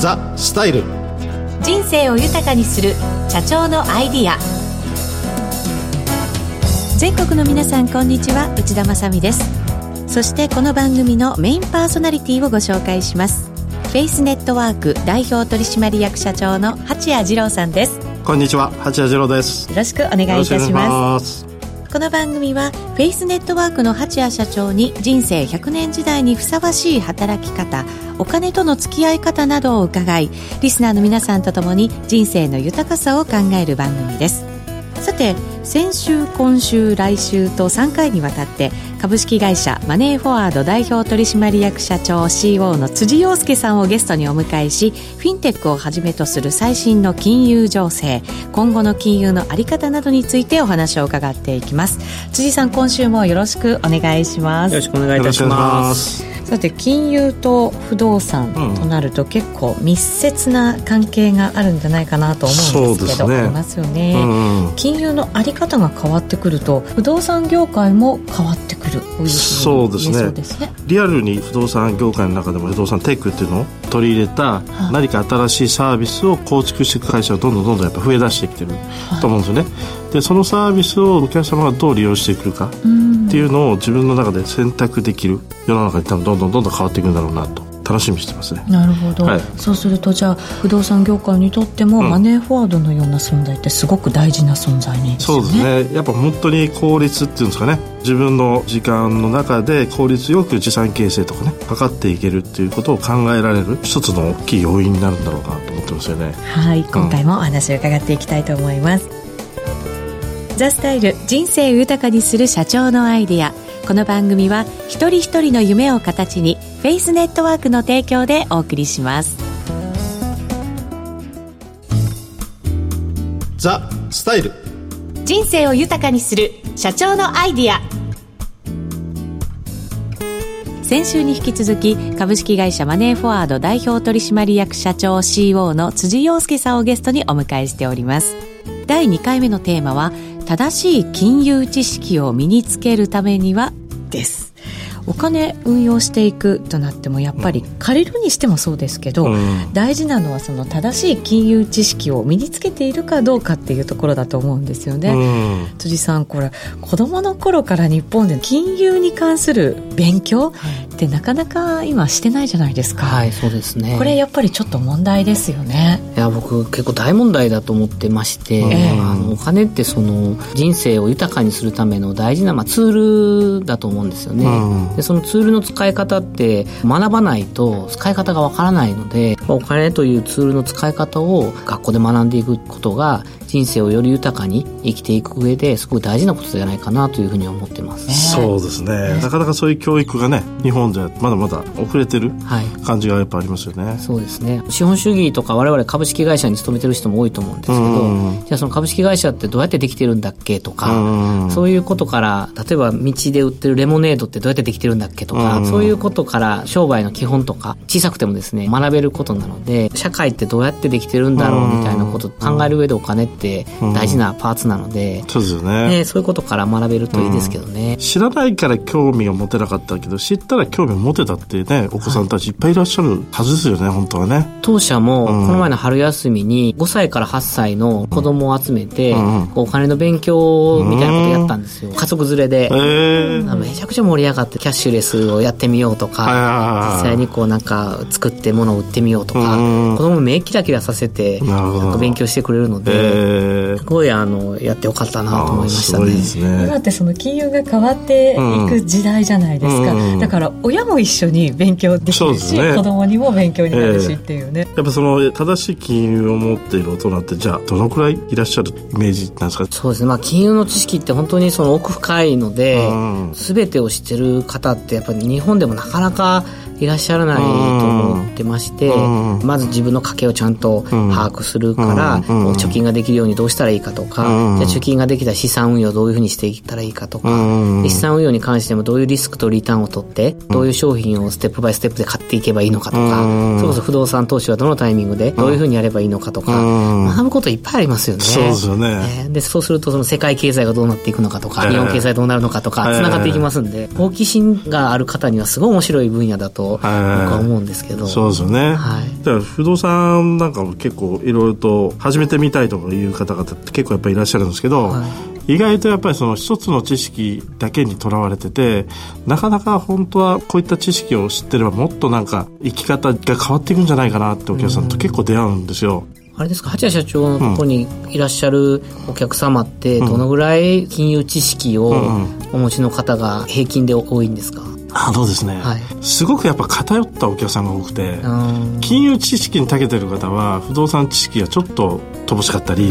ザ・スタイル。人生を豊かにする社長のアイディア。全国の皆さんこんにちは。内田まさです。そしてこの番組のメインパーソナリティをご紹介します。フェイスネットワーク代表取締役社長の八谷二郎さんです。こんにちは。八谷二郎です。よろしくお願いいたしますこの番組はフェイスネットワークの蜂谷社長に人生100年時代にふさわしい働き方お金との付き合い方などを伺いリスナーの皆さんと共に人生の豊かさを考える番組です。さて先週今週来週と3回にわたって株式会社マネーフォワード代表取締役社長 CEO の辻洋介さんをゲストにお迎えしフィンテックをはじめとする最新の金融情勢今後の金融の在り方などについてお話を伺っていきます。辻さん今週もよろしくお願いします。よろしくお願いいたします。さて金融と不動産となると結構密接な関係があるんじゃないかなと思うんですけど、ね、ありますよね、うん、金融の在り方が変わってくると不動産業界も変わってくるそうですね。ですね。リアルに不動産業界の中でも不動産テックっていうのを取り入れた何か新しいサービスを構築していく会社がどんどんどんどんやっぱ増え出してきてると思うんですよね、でそのサービスをお客様がどう利用してくるかっていうのを自分の中で選択できる世の中に多分どんどんどんどん変わっていくんだろうなと楽しみにしてますねなるほど、はい、そうするとじゃあ不動産業界にとっても、マネーフォワードのような存在ってすごく大事な存在に、ね、そうですねやっぱ本当に効率っていうんですかね自分の時間の中で効率よく資産形成とかね測っていけるっていうことを考えられる一つの大きい要因になるんだろうなと思ってますよねはい今回もお話を伺っていきたいと思います、うん、ザ・スタイル人生を豊かにする社長のアイディアこの番組は一人一人の夢を形にフェイスネットワークの提供でお送りします。ザ・スタイル。人生を豊かにする社長のアイディア。先週に引き続き株式会社マネーフォワード代表取締役社長 CEO の辻洋介さんをゲストにお迎えしております。第2回目のテーマは正しい金融知識を身につけるためにはですお金運用していくとなってもやっぱり借りるにしてもそうですけど、うん、大事なのはその正しい金融知識を身につけているかどうかっていうところだと思うんですよね、うん、辻さんこれ子どもの頃から日本で金融に関する勉強ってなかなか今してないじゃないですか。はいそうですね。これやっぱりちょっと問題ですよね。いや僕結構大問題だと思ってまして、えー、あのお金ってその人生を豊かにするための大事な、まあ、ツールだと思うんですよね、うんでそのツールの使い方って学ばないと使い方がわからないのでお金というツールの使い方を学校で学んでいくことが人生をより豊かに生きていく上ですごく大事なことじゃないかなというふうに思ってます、そうですね、なかなかそういう教育がね日本じゃまだまだ遅れてる感じがやっぱありますよね、はい、そうですね。資本主義とか我々株式会社に勤めてる人も多いと思うんですけど、じゃあその株式会社ってどうやってできてるんだっけとか、そういうことから例えば道で売ってるレモネードってどうやってできてるんだっけとか、そういうことから商売の基本とか小さくてもですね学べることなので社会ってどうやってできてるんだろうみたいなことを考える上でお金って大事なパーツなので、うん、そうですよね、そういうことから学べるといいですけどね、うん、知らないから興味を持てなかったけど知ったら興味を持てたってねお子さんたちいっぱいいらっしゃるはずですよね、はい、本当はね。当社もこの前の春休みに5歳から8歳の子供を集めて、お金の勉強みたいなことやったんですよ、家族連れで、えー、めちゃくちゃ盛り上がってキャッシュレスをやってみようとか実際にこうなんか作って物を売ってみようとか子供目キラキラさせてなんか勉強してくれるので、えー。すごいあのやってよかったなと思いましたね。ね。今ってその金融が変わっていく時代じゃないですか、うん、だから親も一緒に勉強できるし、ね、子供にも勉強になるしっていうね、えー、やっぱその正しい金融を持っている大人ってじゃあどのくらいいらっしゃるイメージなんですか？そうです。ね、まあ、金融の知識って本当にその奥深いので、うん、全てを知ってる方ってやっぱり日本でもなかなかいらっしゃらないと思ってまして、まず自分の家計をちゃんと把握するから、貯金ができるようにどうしたらいいかとか、じゃ貯金ができた資産運用をどういうふうにしていったらいいかとか、資産運用に関してもどういうリスクとリターンを取って、どういう商品をステップバイステップで買っていけばいいのかとか、それこそ不動産投資はどのタイミングでどういうふうにやればいいのかとか、学ぶこといっぱいありますよね。そうですよね。で、そうするとその世界経済がどうなっていくのかとか、日本経済どうなるのかとか、つながっていきますんで、好奇心がある方にはすごい面白い分野だとと僕は思うんですけど、そうですよね、はい、だから不動産なんかも結構いろいろと始めてみたいとかいう方々って結構やっぱりいらっしゃるんですけど、はい、意外とやっぱりその一つの知識だけにとらわれててなかなか本当はこういった知識を知ってればもっとなんか生き方が変わっていくんじゃないかなってお客さんと結構出会うんですよ。あれですか？八谷社長のところにいらっしゃるお客様ってどのぐらい金融知識をお持ちの方が平均で多いんですか、あそうですね、はい、すごくやっぱ偏ったお客さんが多くて金融知識に長けてる方は不動産知識がちょっと乏しかったり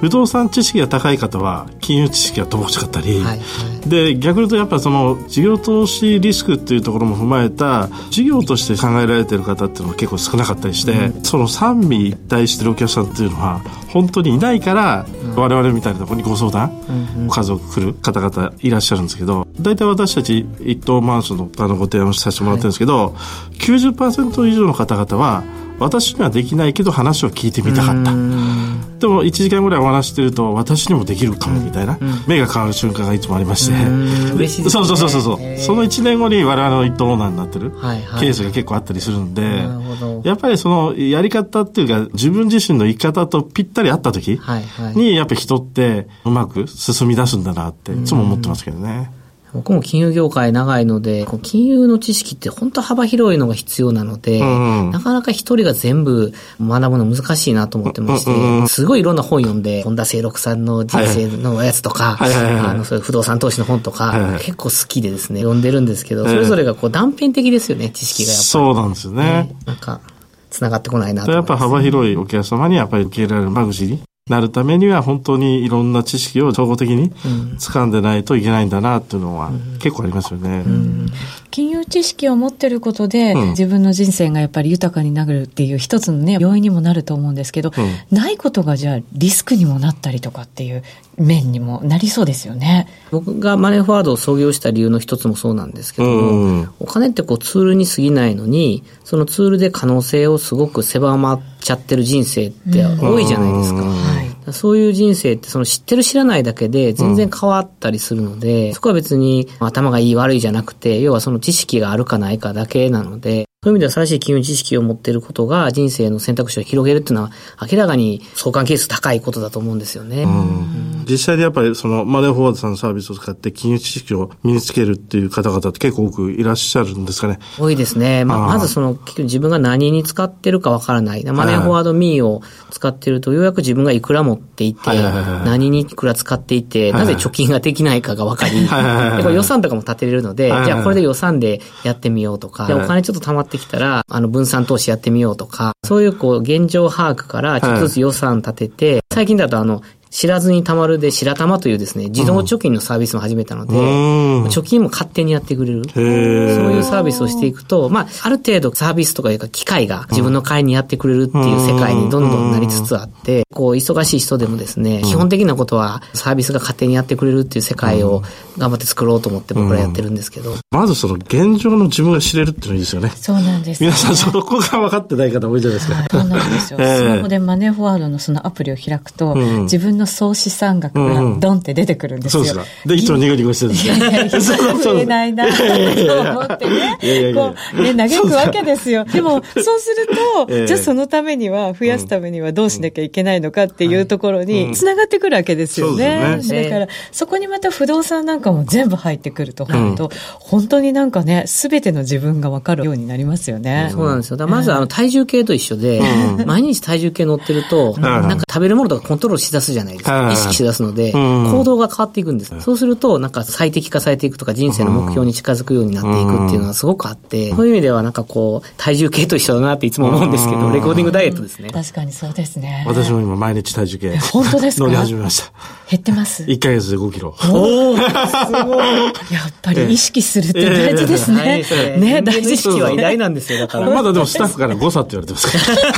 不動産知識が高い方は金融知識が乏しかったり、はいはい、で逆に言うとやっぱその事業投資リスクっていうところも踏まえた事業として考えられてる方っていうのは結構少なかったりして、うん、その三味一体してるお客さんっていうのは本当にいないから、うん、我々みたいなところにご相談、うんうん、家族来る方々いらっしゃるんですけど大体私たち一棟マンションのあのご提案をさせてもらってるんですけど、はい、90%以上の方々は私にはできないけど話を聞いてみたかった。でも1時間ぐらいお話してると私にもできるかもみたいな、目が変わる瞬間がいつもありまして、嬉しいです、ね、そうそうそうそうその1年後に我々の一等オーナーになってるケースが結構あったりするんで、やっぱりそのやり方っていうか自分自身の生き方とぴったり合った時にやっぱり人ってうまく進み出すんだなっていつも思ってますけどね。僕も金融業界長いので、金融の知識って本当幅広いのが必要なので、うんなかなか一人が全部学ぶの難しいなと思ってまして、うんすごいいろんな本読んで、本田清六さんの人生のやつとか、あの、そういう不動産投資の本とか、はいはい、結構好きでですね、読んでるんですけど、それぞれがこう断片的ですよね、知識がやっぱり。そうなんですよね。ねなんか、繋がってこないなと、やっぱ幅広いお客様にやっぱり受け入れられる間口になるためには本当にいろんな知識を総合的に掴んでないといけないんだなっていうのは結構ありますよね。金融知識を持ってることで、うん、自分の人生がやっぱり豊かになるっていう一つのね、要因にもなると思うんですけど、うん、ないことがじゃあリスクにもなったりとかっていう面にもなりそうですよね。僕がマネーフォワードを創業した理由の一つもそうなんですけども、うん、お金ってこうツールに過ぎないのに、そのツールで可能性をすごく狭まっちゃってる人生って多いじゃないですか。はい。そういう人生ってその知ってる知らないだけで全然変わったりするので、うん、そこは別に頭がいい悪いじゃなくて、要はその知識があるかないかだけなので、そういう意味では新しい金融知識を持っていることが人生の選択肢を広げるっていうのは明らかに相関係数高いことだと思うんですよね。実際にやっぱりそのマネーフォワードさんのサービスを使って金融知識を身につけるっていう方々って結構多くいらっしゃるんですかね。多いですね。まあ、まずその自分が何に使ってるかわからない。マネーフォワードミーを使ってるとようやく自分がいくら持っていて、何にいくら使っていて、なぜ貯金ができないかがわかり、予算とかも立てれるので、じゃあこれで予算でやってみようとか、お金ちょっと貯まってきたら、あの、分散投資やってみようとか、そういうこう、現状把握からちょっとずつ予算立てて、最近だとあの、知らずに貯まるで白玉というですね、自動貯金のサービスも始めたので、うん、貯金も勝手にやってくれる。そういうサービスをしていくと、まあ、ある程度サービスとかいうか機械が自分の会にやってくれるっていう世界にどんどんなりつつあって、こう、忙しい人でもですね、基本的なことはサービスが勝手にやってくれるっていう世界を頑張って作ろうと思って僕らやってるんですけど。まずその現状の自分が知れるっていうのいいですよね。そうなんです、ね、皆さんそこが分かってない方多いじゃないですか。そうなんですよ。スマホでマネーフォワードのそのアプリを開くと、自分の総資産額がドンって出てくるんですよ。うん、そうですで、いつもニコニコしてるんですよ。増 えないなと思ってね、こう、ね、嘆くわけですよ。でも、そうすると、じゃあそのためには、増やすためにはどうしなきゃいけないのかっていうところに、つながってくるわけですよね。だから、そこにまた不動産なんかも全部入ってくると、本当、本当になんかね、すべての自分がわかるようになりますよね。そうなんですよ。まず、あの、体重計と一緒で、毎日体重計乗ってると、なんか食べるものとかコントロールしだすじゃないですか。意識しだすので、行動が変わっていくんです。そうすると、なんか最適化されていくとか、人生の目標に近づくようになっていくっていうのはすごくあって、そういう意味ではなんかこう、体重計と一緒だなっていつも思うんですけど、レコーディングダイエットですね。確かにそうですね。私も今毎日体重計。本当ですか？乗り始めました。減ってます？1ヶ月で5キロ。おおすごい。やっぱり意識するって大事ですね。ね、大事意識は偉大なんですよ、だから。まだでもスタッフから誤差って言われてます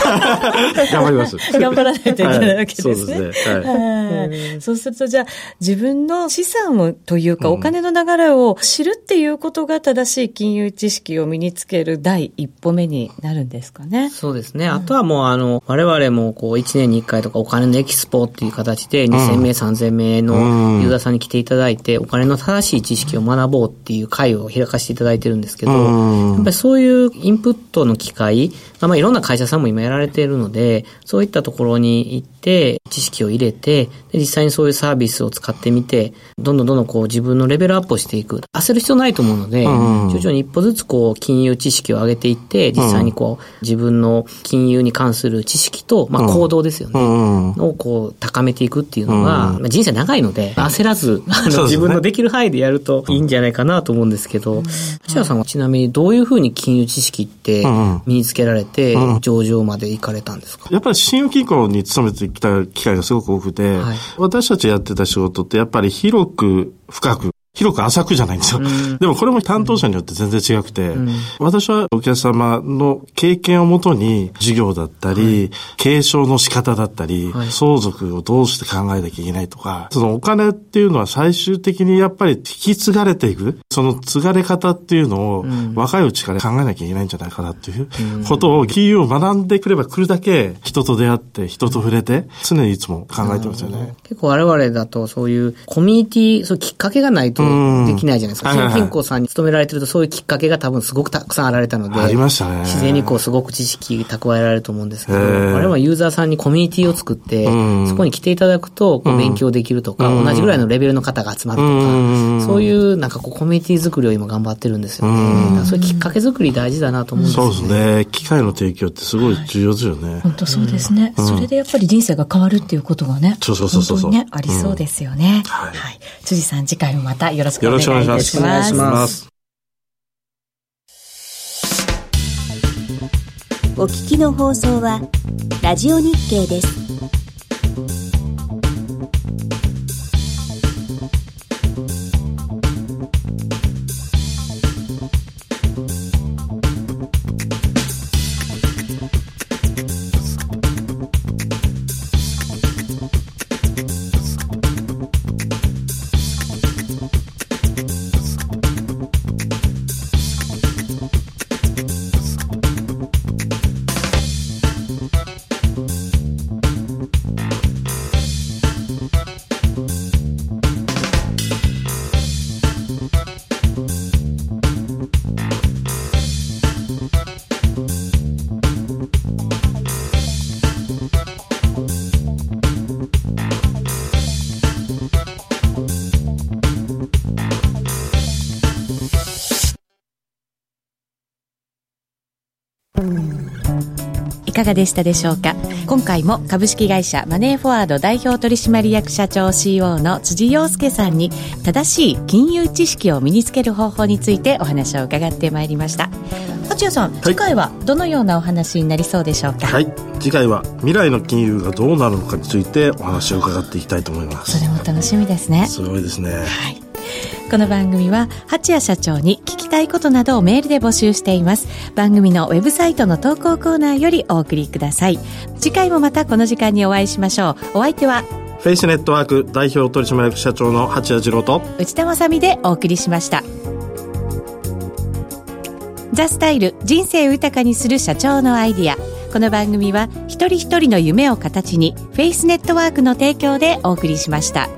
から。頑張ります。頑張らないといけないわけですね。そうですね。はい。ね。そうするとじゃあ自分の資産をというかお金の流れを知るっていうことが正しい金融知識を身につける第一歩目になるんですかね。そうですね。あとはもうあの、我々もこう1年に1回とかお金のエキスポっていう形で2000名、3000名のユーザーさんに来ていただいて、お金の正しい知識を学ぼうっていう会を開かせていただいてるんですけど、やっぱりそういうインプットの機会、まあいろんな会社さんも今やられているので、そういったところに行って、知識を入れて、実際にそういうサービスを使ってみて、どんどんどんどんこう自分のレベルアップをしていく。焦る必要ないと思うので、徐々に一歩ずつこう金融知識を上げていって、実際にこう自分の金融に関する知識と、まあ行動ですよね。をこう高めていくっていうのが、まあ、人生長いので、焦らず、あの、自分のできる範囲でやるといいんじゃないかなと思うんですけど、内田さんはちなみにどういうふうに金融知識って身につけられて、上場まで行かれたんですか？やっぱり信用金庫に勤めてきた機会がすごく多くて、はい、私たちやってた仕事ってやっぱり広く深く広く浅くじゃないんですよ。うん、でもこれも担当者によって全然違くて、うん、私はお客様の経験をもとに事業だったり、はい、継承の仕方だったり、はい、相続をどうして考えなきゃいけないとか、そのお金っていうのは最終的にやっぱり引き継がれていく、その継がれ方っていうのを若いうちから考えなきゃいけないんじゃないかなっていうことを金融を学んでくれば来るだけ人と出会って人と触れて常にいつも考えてますよね。結構我々だとそういうコミュニティ、そうきっかけがないとできないじゃないですか。新銀行さんに勤められてるとそういうきっかけが多分すごくたくさんあられたので。ありましたね。自然にこうすごく知識蓄えられると思うんですけど、我々はユーザーさんにコミュニティを作って、そこに来ていただくとこう勉強できるとか、同じぐらいのレベルの方が集まるとか、そういうなんかこうコミュニティ作りを今頑張ってるんですよね。そういうきっかけ作り大事だなと思うんですよね。そうですね。機会の提供ってすごい重要ですよね。本当そうですね。それでやっぱり人生が変わるっていうことがね。そうそうそうそう。ね、ありそうですよね。はい。辻さん次回もまたよろしくお願いいします。お聞きの放送はラジオ日経です。かがでしたでしょうか？今回も株式会社マネーフォワード代表取締役社長 CEO の辻洋介さんに正しい金融知識を身につける方法についてお話を伺ってまいりました。八谷さん、はい、次回はどのようなお話になりそうでしょうか？はい。次回は未来の金融がどうなるのかについてお話を伺っていきたいと思います。それも楽しみですね。すごいですね。はいこの番組は八谷社長に聞きたいことなどをメールで募集しています。番組のウェブサイトの投稿コーナーよりお送りください。次回もまたこの時間にお会いしましょう。お相手はフェイスネットワーク代表取締役社長の八谷次郎と内田まさでお送りしました。ザ・スタイル人生豊かにする社長のアイディア。この番組は一人一人の夢を形にフェイスネットワークの提供でお送りしました。